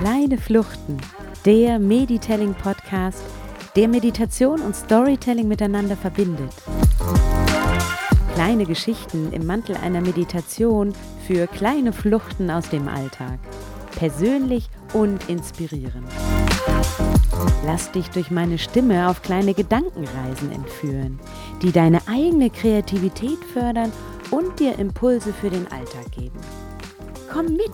Kleine Fluchten, der Meditelling Podcast, der Meditation und Storytelling miteinander verbindet. Kleine Geschichten im Mantel einer Meditation für kleine Fluchten aus dem Alltag. Persönlich und inspirierend. Lass dich durch meine Stimme auf kleine Gedankenreisen entführen, die deine eigene Kreativität fördern und dir Impulse für den Alltag geben. Komm mit,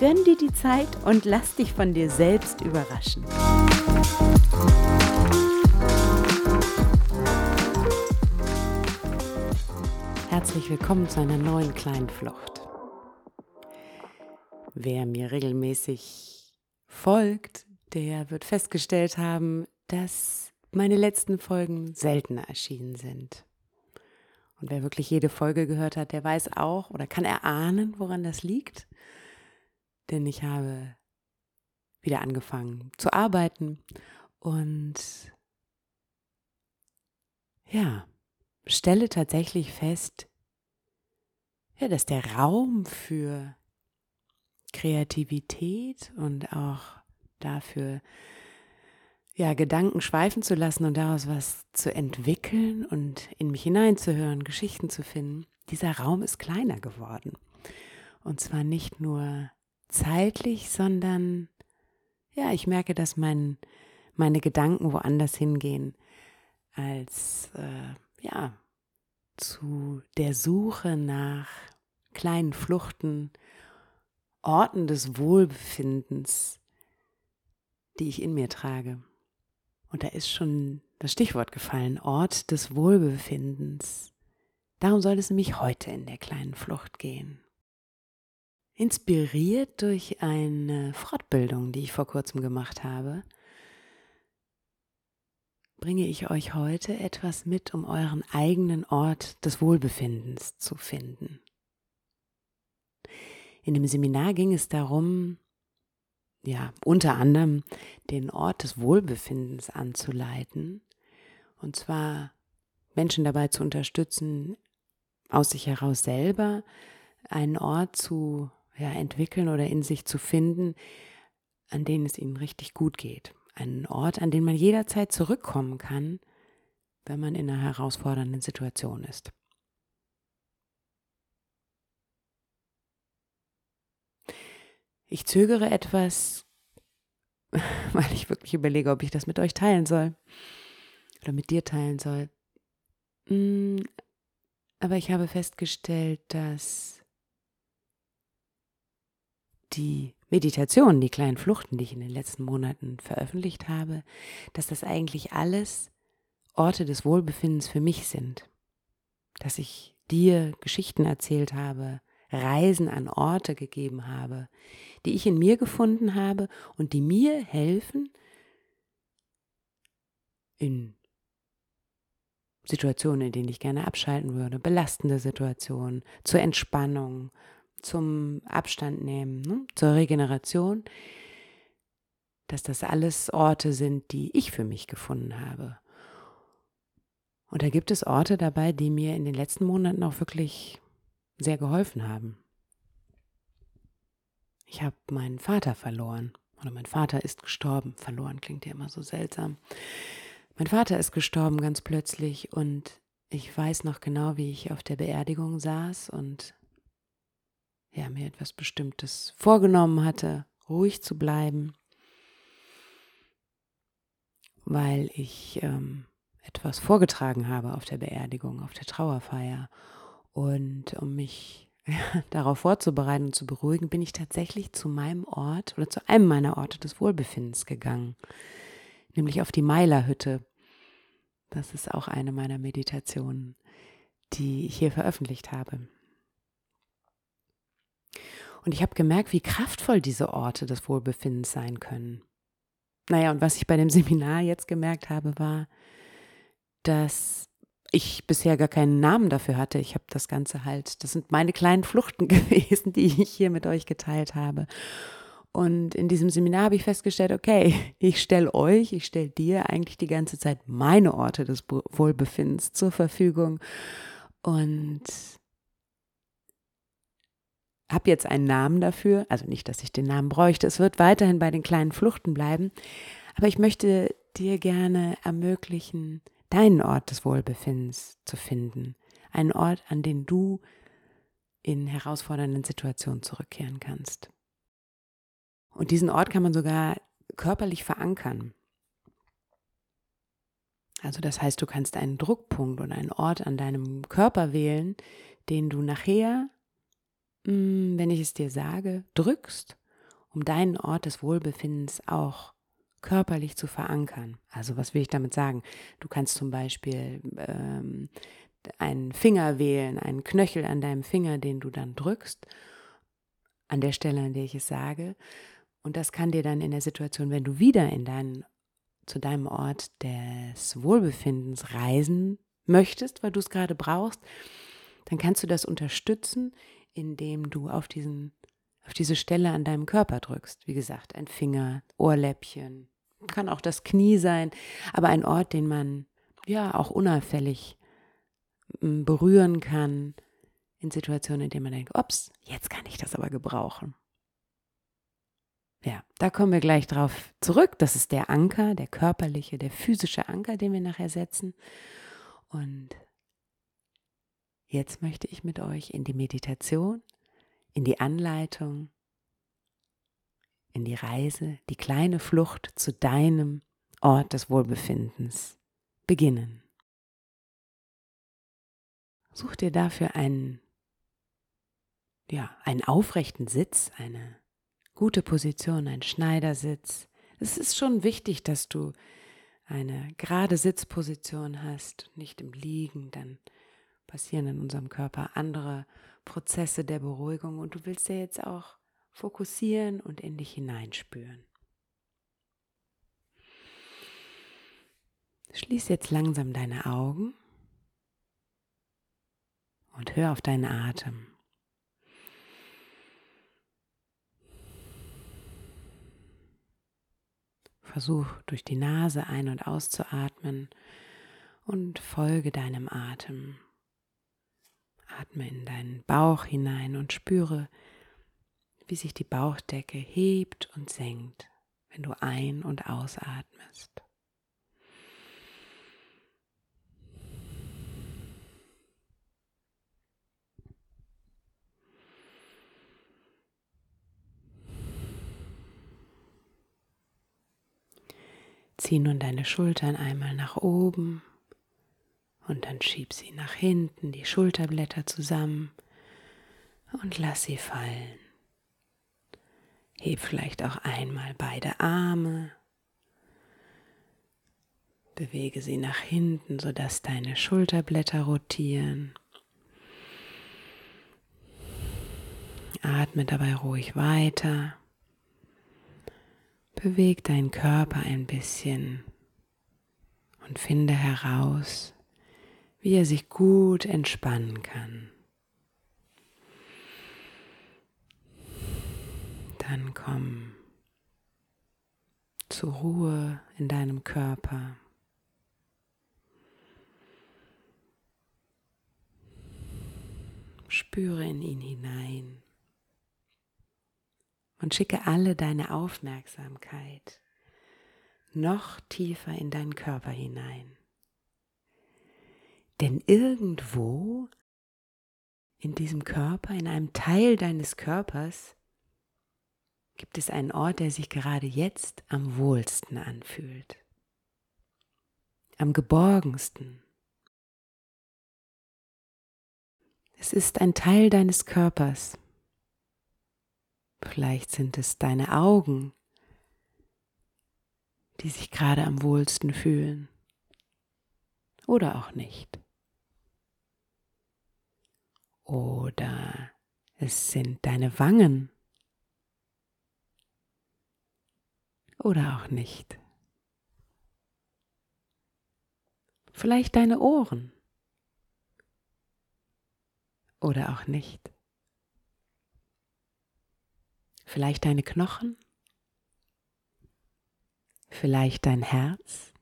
gönn dir die Zeit und lass dich von dir selbst überraschen. Herzlich willkommen zu einer neuen kleinen Flucht. Wer mir regelmäßig folgt, der wird festgestellt haben, dass meine letzten Folgen seltener erschienen sind. Und wer wirklich jede Folge gehört hat, der weiß auch oder kann erahnen, woran das liegt. Denn ich habe wieder angefangen zu arbeiten und ja, stelle tatsächlich fest, ja, dass der Raum für Kreativität und auch dafür, ja, Gedanken schweifen zu lassen und daraus was zu entwickeln und in mich hineinzuhören, Geschichten zu finden, dieser Raum ist kleiner geworden. Und zwar nicht nur zeitlich, sondern ja, ich merke, dass mein, meine Gedanken woanders hingehen als äh, ja zu der Suche nach kleinen Fluchten, Orten des Wohlbefindens, die ich in mir trage. Und da ist schon das Stichwort gefallen, Ort des Wohlbefindens. Darum soll es nämlich heute in der kleinen Flucht gehen. Inspiriert durch eine Fortbildung, die ich vor kurzem gemacht habe, bringe ich euch heute etwas mit, um euren eigenen Ort des Wohlbefindens zu finden. In dem Seminar ging es darum, ja, unter anderem den Ort des Wohlbefindens anzuleiten. Und zwar Menschen dabei zu unterstützen, aus sich heraus selber einen Ort zu ja, entwickeln oder in sich zu finden, an dem es ihnen richtig gut geht. Einen Ort, an den man jederzeit zurückkommen kann, wenn man in einer herausfordernden Situation ist. Ich zögere etwas, weil ich wirklich überlege, ob ich das mit euch teilen soll oder mit dir teilen soll. Mm, aber ich habe festgestellt, dass die Meditation, die kleinen Fluchten, die ich in den letzten Monaten veröffentlicht habe, dass das eigentlich alles Orte des Wohlbefindens für mich sind. Dass ich dir Geschichten erzählt habe, Reisen an Orte gegeben habe, die ich in mir gefunden habe und die mir helfen, in Situationen, in denen ich gerne abschalten würde, belastende Situationen, zur Entspannung, zum Abstand nehmen, ne, zur Regeneration, dass das alles Orte sind, die ich für mich gefunden habe. Und da gibt es Orte dabei, die mir in den letzten Monaten auch wirklich sehr geholfen haben. Ich habe meinen Vater verloren. Oder mein Vater ist gestorben. Verloren klingt ja immer so seltsam. Mein Vater ist gestorben ganz plötzlich und ich weiß noch genau, wie ich auf der Beerdigung saß und ja, mir etwas Bestimmtes vorgenommen hatte, ruhig zu bleiben, weil ich ähm, etwas vorgetragen habe auf der Beerdigung, auf der Trauerfeier. Und um mich darauf vorzubereiten und zu beruhigen, bin ich tatsächlich zu meinem Ort oder zu einem meiner Orte des Wohlbefindens gegangen, nämlich auf die Meilerhütte. Das ist auch eine meiner Meditationen, die ich hier veröffentlicht habe. Und ich habe gemerkt, wie kraftvoll diese Orte des Wohlbefindens sein können. Naja, und was ich bei dem Seminar jetzt gemerkt habe, war, dass ich bisher gar keinen Namen dafür hatte. Ich habe das Ganze halt, das sind meine kleinen Fluchten gewesen, die ich hier mit euch geteilt habe. Und in diesem Seminar habe ich festgestellt, okay, ich stelle euch, ich stelle dir eigentlich die ganze Zeit meine Orte des Wohlbefindens zur Verfügung. Und habe jetzt einen Namen dafür, also nicht, dass ich den Namen bräuchte, es wird weiterhin bei den kleinen Fluchten bleiben, aber ich möchte dir gerne ermöglichen, deinen Ort des Wohlbefindens zu finden, einen Ort, an den du in herausfordernden Situationen zurückkehren kannst. Und diesen Ort kann man sogar körperlich verankern. Also das heißt, du kannst einen Druckpunkt und einen Ort an deinem Körper wählen, den du nachher hm, wenn ich es dir sage, drückst, um deinen Ort des Wohlbefindens auch körperlich zu verankern. Also was will ich damit sagen? Du kannst zum Beispiel ähm, einen Finger wählen, einen Knöchel an deinem Finger, den du dann drückst, an der Stelle, an der ich es sage. Und das kann dir dann in der Situation, wenn du wieder in deinen, zu deinem Ort des Wohlbefindens reisen möchtest, weil du es gerade brauchst, dann kannst du das unterstützen, indem du auf, diesen, auf diese Stelle an deinem Körper drückst. Wie gesagt, ein Finger, Ohrläppchen, kann auch das Knie sein, aber ein Ort, den man ja auch unauffällig mm, berühren kann in Situationen, in denen man denkt, ups, jetzt kann ich das aber gebrauchen. Ja, da kommen wir gleich drauf zurück. Das ist der Anker, der körperliche, der physische Anker, den wir nachher setzen. Und Jetzt möchte ich mit euch in die Meditation, in die Anleitung, in die Reise, die kleine Flucht zu deinem Ort des Wohlbefindens beginnen. Such dir dafür einen, ja, einen aufrechten Sitz, eine gute Position, einen Schneidersitz. Es ist schon wichtig, dass du eine gerade Sitzposition hast, nicht im Liegen, dann passieren in unserem Körper andere Prozesse der Beruhigung und du willst ja jetzt auch fokussieren und in dich hineinspüren. Schließ jetzt langsam deine Augen und hör auf deinen Atem. Versuch durch die Nase ein- und auszuatmen und folge deinem Atem. Atme in deinen Bauch hinein und spüre, wie sich die Bauchdecke hebt und senkt, wenn du ein- und ausatmest. Zieh nun deine Schultern einmal nach oben und dann schieb sie nach hinten, die Schulterblätter zusammen und lass sie fallen. Heb vielleicht auch einmal beide Arme. Bewege sie nach hinten, sodass deine Schulterblätter rotieren. Atme dabei ruhig weiter. Beweg deinen Körper ein bisschen und finde heraus, wie er sich gut entspannen kann. Dann komm zur Ruhe in deinem Körper. Spüre in ihn hinein und schicke alle deine Aufmerksamkeit noch tiefer in deinen Körper hinein. Denn irgendwo in diesem Körper, in einem Teil deines Körpers, gibt es einen Ort, der sich gerade jetzt am wohlsten anfühlt, am geborgensten. Es ist ein Teil deines Körpers. Vielleicht sind es deine Augen, die sich gerade am wohlsten fühlen. Oder auch nicht. Oder es sind deine Wangen. Oder auch nicht. Vielleicht deine Ohren. Oder auch nicht. Vielleicht deine Knochen. Vielleicht dein Herz.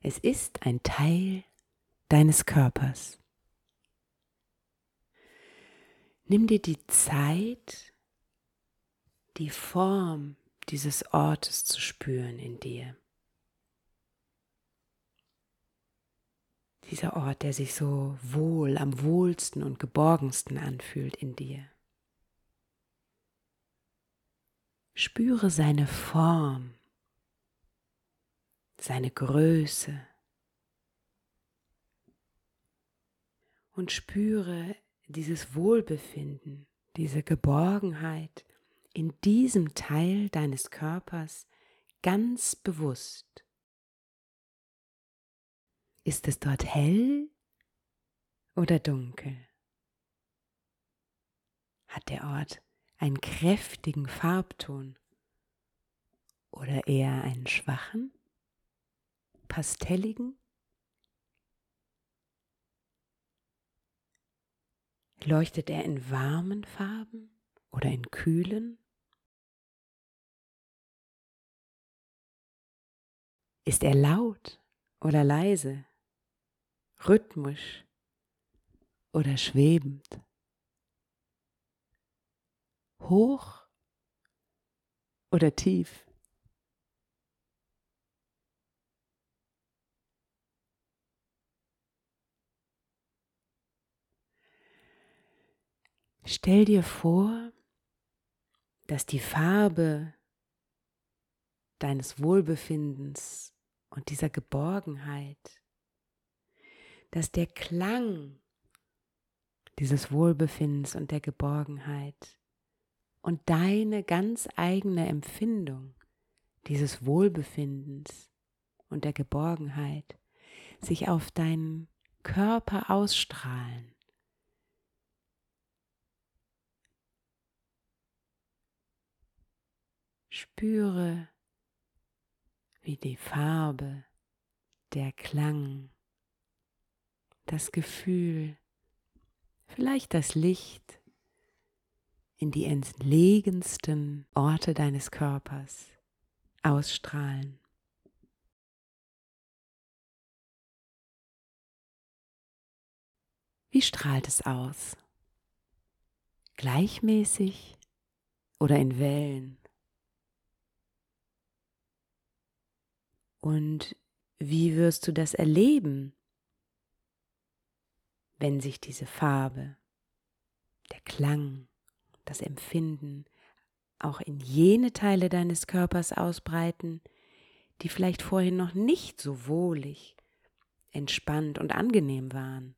Es ist ein Teil deines Körpers. Nimm dir die Zeit, die Form dieses Ortes zu spüren in dir. Dieser Ort, der sich so wohl, am wohlsten und geborgensten anfühlt in dir. Spüre seine Form, seine Größe und spüre dieses Wohlbefinden, diese Geborgenheit in diesem Teil deines Körpers ganz bewusst. Ist es dort hell oder dunkel? Hat der Ort einen kräftigen Farbton oder eher einen schwachen, pastelligen? Leuchtet er in warmen Farben oder in kühlen? Ist er laut oder leise, rhythmisch oder schwebend, hoch oder tief? Stell dir vor, dass die Farbe deines Wohlbefindens und dieser Geborgenheit, dass der Klang dieses Wohlbefindens und der Geborgenheit und deine ganz eigene Empfindung dieses Wohlbefindens und der Geborgenheit sich auf deinen Körper ausstrahlen Spüre, wie die Farbe, der Klang, das Gefühl, vielleicht das Licht in die entlegensten Orte deines Körpers ausstrahlen. Wie strahlt es aus? Gleichmäßig oder in Wellen? Und wie wirst du das erleben, wenn sich diese Farbe, der Klang, das Empfinden auch in jene Teile deines Körpers ausbreiten, die vielleicht vorhin noch nicht so wohlig, entspannt und angenehm waren.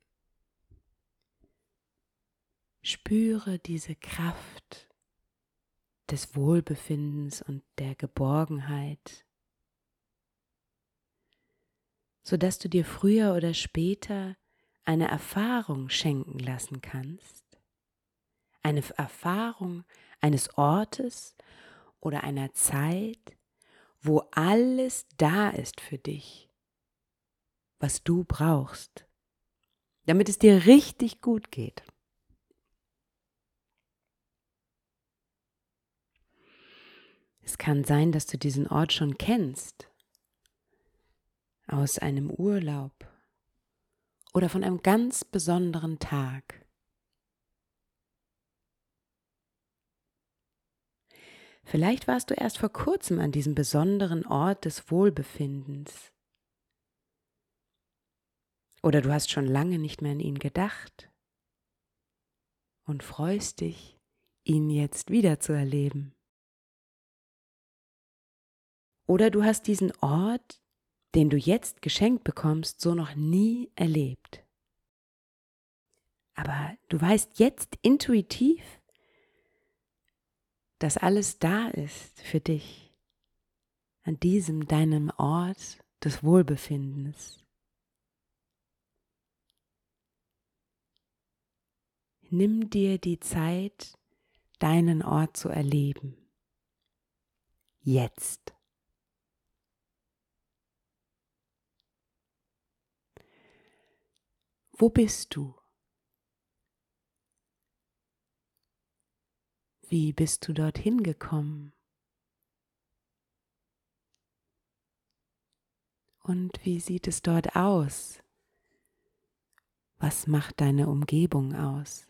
Spüre diese Kraft des Wohlbefindens und der Geborgenheit sodass du dir früher oder später eine Erfahrung schenken lassen kannst, eine Erfahrung eines Ortes oder einer Zeit, wo alles da ist für dich, was du brauchst, damit es dir richtig gut geht. Es kann sein, dass du diesen Ort schon kennst aus einem Urlaub oder von einem ganz besonderen Tag. Vielleicht warst du erst vor kurzem an diesem besonderen Ort des Wohlbefindens. Oder du hast schon lange nicht mehr an ihn gedacht und freust dich, ihn jetzt wiederzuerleben. Oder du hast diesen Ort den du jetzt geschenkt bekommst, so noch nie erlebt. Aber du weißt jetzt intuitiv, dass alles da ist für dich, an diesem deinem Ort des Wohlbefindens. Nimm dir die Zeit, deinen Ort zu erleben. Jetzt. Wo bist du? Wie bist du dorthin gekommen? Und wie sieht es dort aus? Was macht deine Umgebung aus?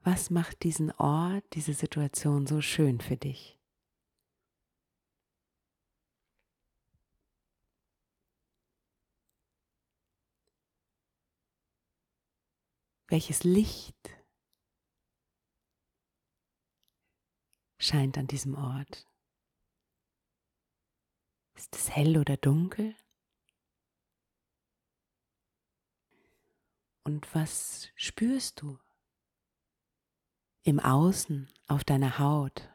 Was macht diesen Ort, diese Situation so schön für dich? Welches Licht scheint an diesem Ort? Ist es hell oder dunkel? Und was spürst du im Außen auf deiner Haut?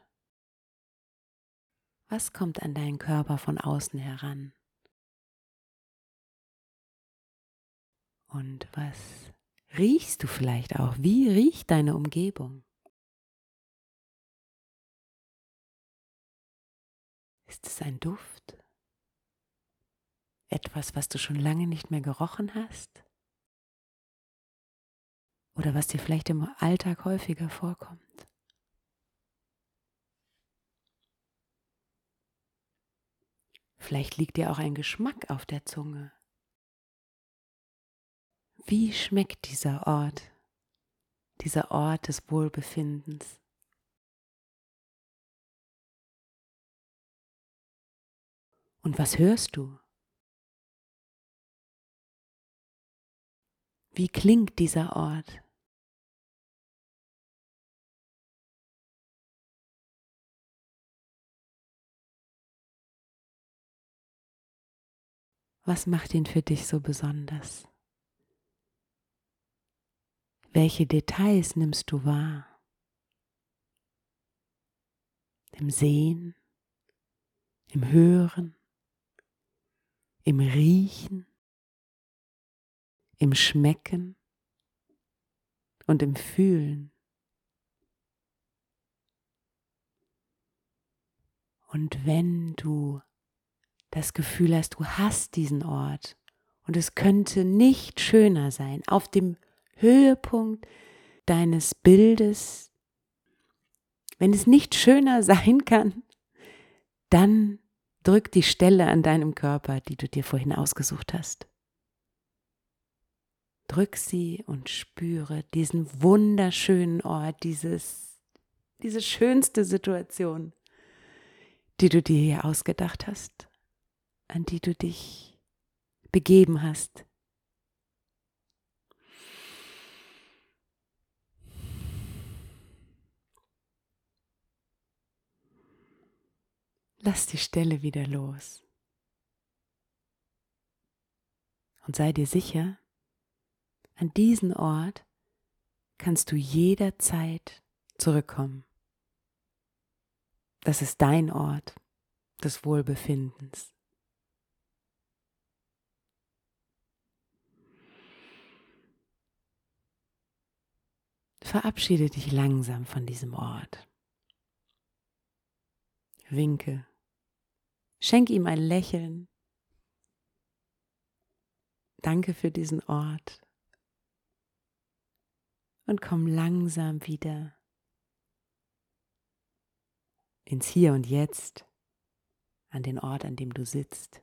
Was kommt an deinen Körper von außen heran? Und was riechst du vielleicht auch? Wie riecht deine Umgebung? Ist es ein Duft? Etwas, was du schon lange nicht mehr gerochen hast? Oder was dir vielleicht im Alltag häufiger vorkommt? Vielleicht liegt dir auch ein Geschmack auf der Zunge. Wie schmeckt dieser Ort, dieser Ort des Wohlbefindens? Und was hörst du? Wie klingt dieser Ort? Was macht ihn für dich so besonders? Welche Details nimmst du wahr? Im Sehen, im Hören, im Riechen, im Schmecken und im Fühlen. Und wenn du das Gefühl hast, du hast diesen Ort und es könnte nicht schöner sein, auf dem Höhepunkt deines Bildes, wenn es nicht schöner sein kann, dann drück die Stelle an deinem Körper, die du dir vorhin ausgesucht hast. Drück sie und spüre diesen wunderschönen Ort, dieses, diese schönste Situation, die du dir hier ausgedacht hast, an die du dich begeben hast. Lass die Stelle wieder los. Und sei dir sicher, an diesen Ort kannst du jederzeit zurückkommen. Das ist dein Ort des Wohlbefindens. Verabschiede dich langsam von diesem Ort. Winke Schenk ihm ein Lächeln. Danke für diesen Ort. Und komm langsam wieder ins Hier und Jetzt, an den Ort, an dem du sitzt.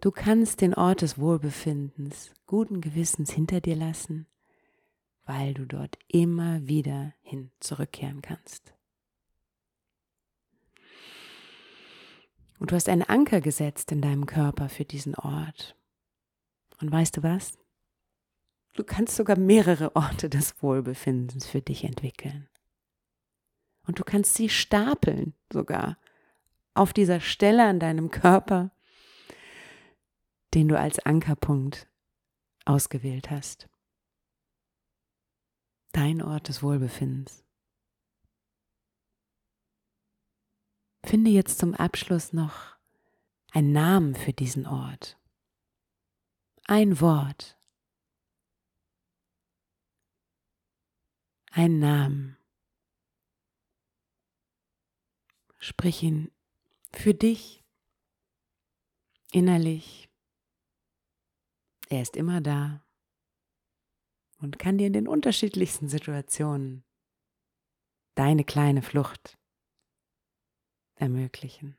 Du kannst den Ort des Wohlbefindens guten Gewissens hinter dir lassen, weil du dort immer wieder hin zurückkehren kannst. Und du hast einen Anker gesetzt in deinem Körper für diesen Ort. Und weißt du was? Du kannst sogar mehrere Orte des Wohlbefindens für dich entwickeln. Und du kannst sie stapeln sogar auf dieser Stelle an deinem Körper, den du als Ankerpunkt ausgewählt hast. Dein Ort des Wohlbefindens. Finde jetzt zum Abschluss noch einen Namen für diesen Ort. Ein Wort. Ein Namen. Sprich ihn für dich innerlich. Er ist immer da und kann dir in den unterschiedlichsten Situationen deine kleine Flucht ermöglichen.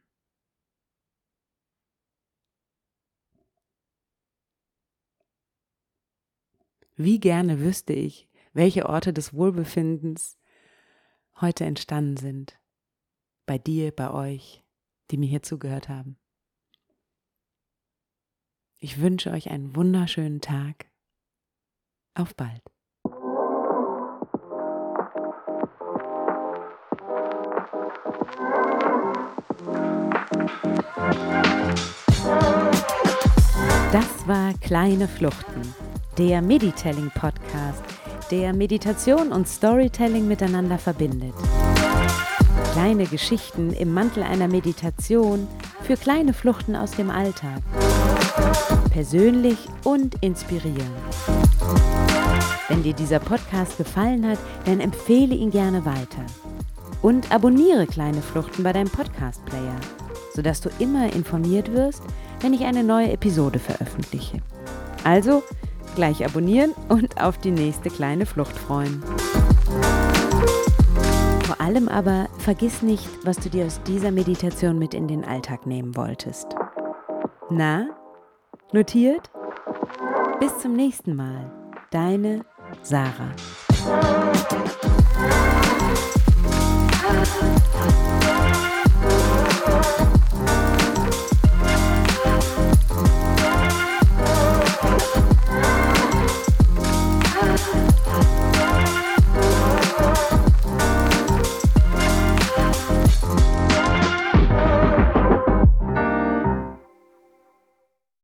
Wie gerne wüsste ich, welche Orte des Wohlbefindens heute entstanden sind. Bei dir, bei euch, die mir hier zugehört haben. Ich wünsche euch einen wunderschönen Tag. Auf bald. Das war Kleine Fluchten, der Meditelling Podcast, der Meditation und Storytelling miteinander verbindet. Kleine Geschichten im Mantel einer Meditation für kleine Fluchten aus dem Alltag. Persönlich und inspirierend. Wenn dir dieser Podcast gefallen hat, dann empfehle ihn gerne weiter. Und abonniere kleine Fluchten bei deinem Podcast-Player, sodass du immer informiert wirst, wenn ich eine neue Episode veröffentliche. Also gleich abonnieren und auf die nächste kleine Flucht freuen. Vor allem aber vergiss nicht, was du dir aus dieser Meditation mit in den Alltag nehmen wolltest. Na, notiert? Bis zum nächsten Mal. Deine Sarah. Thank you.